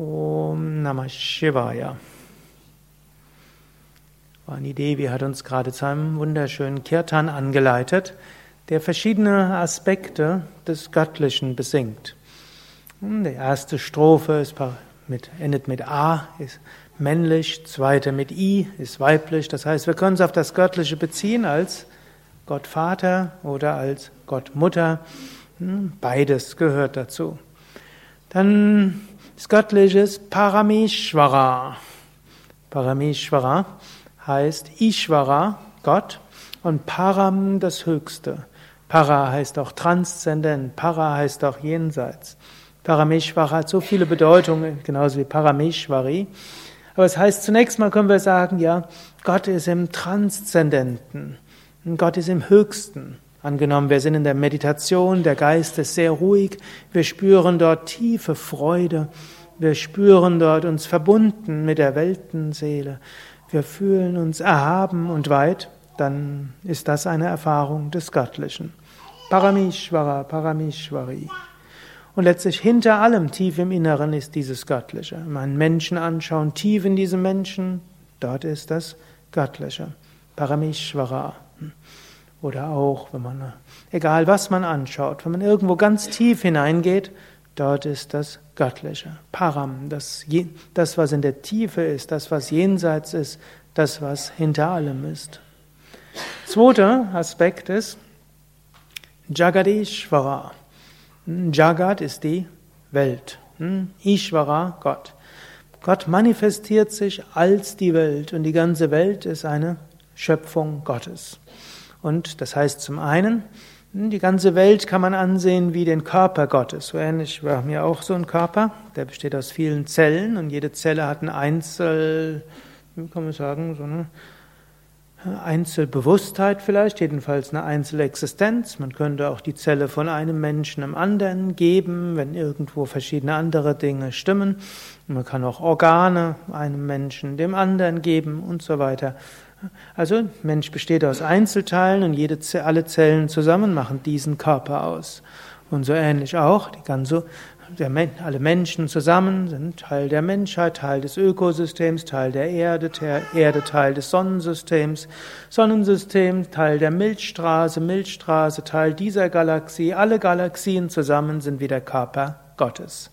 Om Namah Shivaya. Vani Devi hat uns gerade zu einem wunderschönen Kirtan angeleitet, der verschiedene Aspekte des Göttlichen besingt. Die erste Strophe ist mit, endet mit A, ist männlich, zweite mit I, ist weiblich. Das heißt, wir können es auf das Göttliche beziehen als Gott Vater oder als Gott Mutter. Hm, beides gehört dazu. Dann ist Parameshvara. Parameshvara heißt Ishvara, Gott, und Param das Höchste. Para heißt auch transzendent, Para heißt auch jenseits. Parameshvara hat so viele Bedeutungen, genauso wie Parameshvari. Aber es heißt, zunächst mal können wir sagen, ja, Gott ist im Transzendenten. Gott ist im Höchsten. Angenommen, wir sind in der Meditation, der Geist ist sehr ruhig, wir spüren dort tiefe Freude, wir spüren dort uns verbunden mit der Weltenseele, wir fühlen uns erhaben und weit, dann ist das eine Erfahrung des Göttlichen. Paramishvara, Paramishvari. Und letztlich hinter allem, tief im Inneren, ist dieses Göttliche. Wenn man Menschen anschauen, tief in diesem Menschen, dort ist das Göttliche. Paramishvara. Oder auch, wenn man, egal was man anschaut, wenn man irgendwo ganz tief hineingeht, dort ist das Göttliche. Param, das, das, was in der Tiefe ist, das, was jenseits ist, das, was hinter allem ist. Zweiter Aspekt ist Jagadishvara. Jagat ist die Welt. Ishvara, Gott. Gott manifestiert sich als die Welt und die ganze Welt ist eine Schöpfung Gottes. Und das heißt zum einen, die ganze Welt kann man ansehen wie den Körper Gottes. So ähnlich, haben ja auch so einen Körper, der besteht aus vielen Zellen und jede Zelle hat ein Einzel, wie kann man sagen, so eine Einzelbewusstheit vielleicht, jedenfalls eine Einzelexistenz. Man könnte auch die Zelle von einem Menschen im anderen geben, wenn irgendwo verschiedene andere Dinge stimmen. Man kann auch Organe einem Menschen dem anderen geben und so weiter. Also Mensch besteht aus Einzelteilen und jede, alle Zellen zusammen machen diesen Körper aus. Und so ähnlich auch die ganze, der, alle Menschen zusammen sind Teil der Menschheit, Teil des Ökosystems, Teil der Erde, der Erde Teil des Sonnensystems, Sonnensystem Teil der Milchstraße, Milchstraße Teil dieser Galaxie. Alle Galaxien zusammen sind wie der Körper Gottes.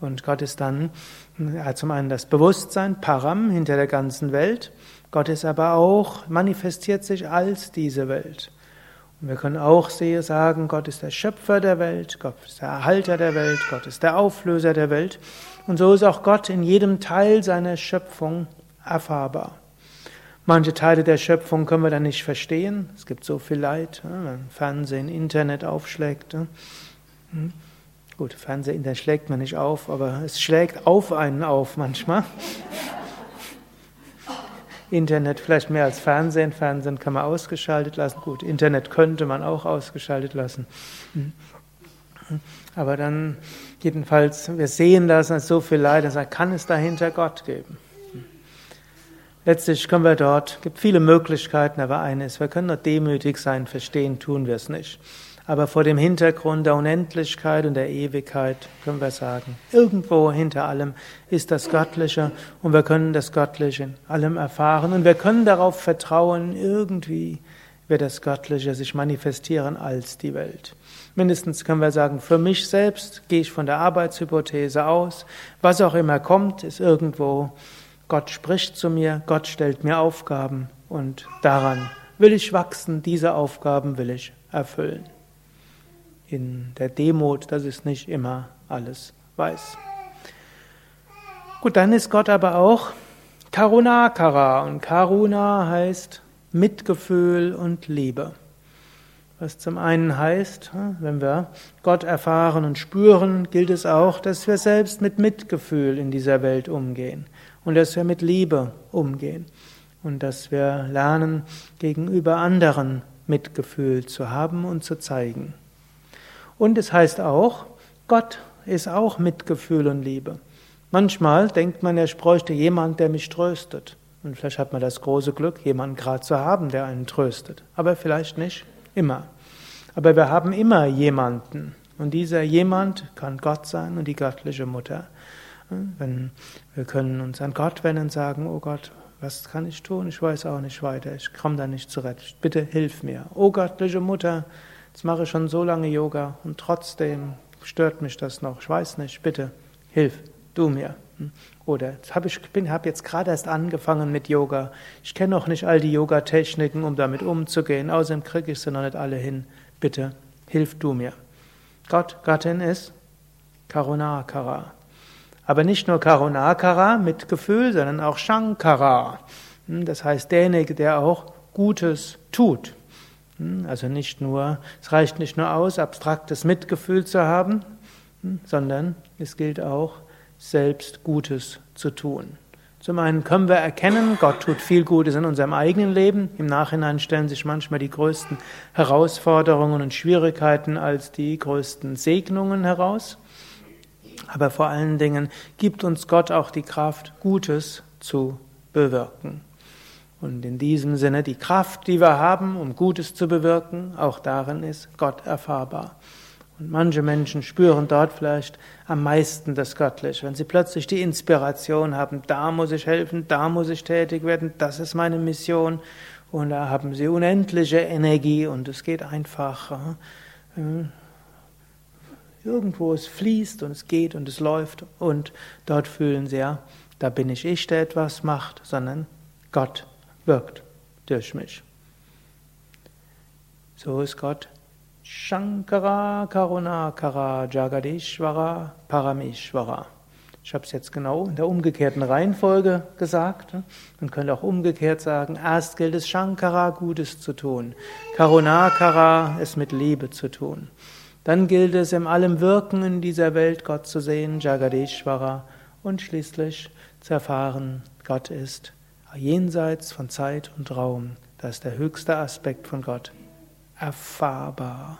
Und Gott ist dann, er hat zum einen das Bewusstsein, Param, hinter der ganzen Welt. Gott ist aber auch, manifestiert sich als diese Welt. Und wir können auch sagen, Gott ist der Schöpfer der Welt, Gott ist der Erhalter der Welt, Gott ist der Auflöser der Welt. Und so ist auch Gott in jedem Teil seiner Schöpfung erfahrbar. Manche Teile der Schöpfung können wir dann nicht verstehen. Es gibt so viel Leid, wenn man Fernsehen, Internet aufschlägt. Hm. Gut, Fernsehen, Internet schlägt man nicht auf, aber es schlägt auf einen auf manchmal. Internet vielleicht mehr als Fernsehen. Fernsehen kann man ausgeschaltet lassen. Gut, Internet könnte man auch ausgeschaltet lassen. Hm. Aber dann, jedenfalls, wir sehen das als so viel Leid, dass kann es dahinter Gott geben. Hm. Letztlich können wir dort, gibt viele Möglichkeiten, aber eine ist, wir können nur demütig sein, verstehen tun wir es nicht. Aber vor dem Hintergrund der Unendlichkeit und der Ewigkeit können wir sagen, irgendwo hinter allem ist das Göttliche und wir können das Göttliche in allem erfahren und wir können darauf vertrauen, irgendwie wird das Göttliche sich manifestieren als die Welt. Mindestens können wir sagen, für mich selbst gehe ich von der Arbeitshypothese aus, was auch immer kommt, ist irgendwo, Gott spricht zu mir, Gott stellt mir Aufgaben und daran will ich wachsen, diese Aufgaben will ich erfüllen in der Demut, dass es nicht immer alles weiß. Gut, dann ist Gott aber auch Karunakara und Karuna heißt Mitgefühl und Liebe. Was zum einen heißt, wenn wir Gott erfahren und spüren, gilt es auch, dass wir selbst mit Mitgefühl in dieser Welt umgehen und dass wir mit Liebe umgehen und dass wir lernen, gegenüber anderen Mitgefühl zu haben und zu zeigen. Und es heißt auch, Gott ist auch Mitgefühl und Liebe. Manchmal denkt man, er bräuchte jemand, der mich tröstet. Und vielleicht hat man das große Glück, jemanden gerade zu haben, der einen tröstet. Aber vielleicht nicht immer. Aber wir haben immer jemanden. Und dieser jemand kann Gott sein und die göttliche Mutter. Wenn wir können uns an Gott wenden und sagen, oh Gott, was kann ich tun? Ich weiß auch nicht weiter. Ich komme da nicht zurecht. Bitte hilf mir. Oh göttliche Mutter, jetzt mache ich schon so lange Yoga und trotzdem stört mich das noch. Ich weiß nicht. Bitte hilf du mir. Oder jetzt habe ich bin habe jetzt gerade erst angefangen mit Yoga. Ich kenne noch nicht all die Yoga Techniken, um damit umzugehen. Außerdem kriege ich sie noch nicht alle hin. Bitte hilf du mir. Gott, Gattin ist Karunakara. Aber nicht nur Karunakara mit Gefühl, sondern auch Shankara. Hm, das heißt derjenige, der auch Gutes tut. Hm, also nicht nur, es reicht nicht nur aus, abstraktes Mitgefühl zu haben, hm, sondern es gilt auch, selbst Gutes zu tun. Zum einen können wir erkennen, Gott tut viel Gutes in unserem eigenen Leben. Im Nachhinein stellen sich manchmal die größten Herausforderungen und Schwierigkeiten als die größten Segnungen heraus. Aber vor allen Dingen gibt uns Gott auch die Kraft, Gutes zu bewirken. Und in diesem Sinne die Kraft, die wir haben, um Gutes zu bewirken, auch darin ist Gott erfahrbar. Und manche Menschen spüren dort vielleicht am meisten das Göttliche, wenn sie plötzlich die Inspiration haben, da muss ich helfen, da muss ich tätig werden, das ist meine Mission. Und da haben sie unendliche Energie und es geht einfach. Äh, irgendwo es fließt und es geht und es läuft und dort fühlen sie ja, da bin ich ich, der etwas macht, sondern Gott wirkt durch mich. So ist Gott Shankara Karunakara Jagadishvara Parameshvara. Ich habe es jetzt genau in der umgekehrten Reihenfolge gesagt. Man könnte auch umgekehrt sagen, erst gilt es Shankara Gutes zu tun, Karunakara es mit Liebe zu tun. Dann gilt es im allem Wirken in dieser Welt Gott zu sehen, Jagadeshvara, und schließlich zu erfahren, Gott ist jenseits von Zeit und Raum. Das ist der höchste Aspekt von Gott erfahrbar.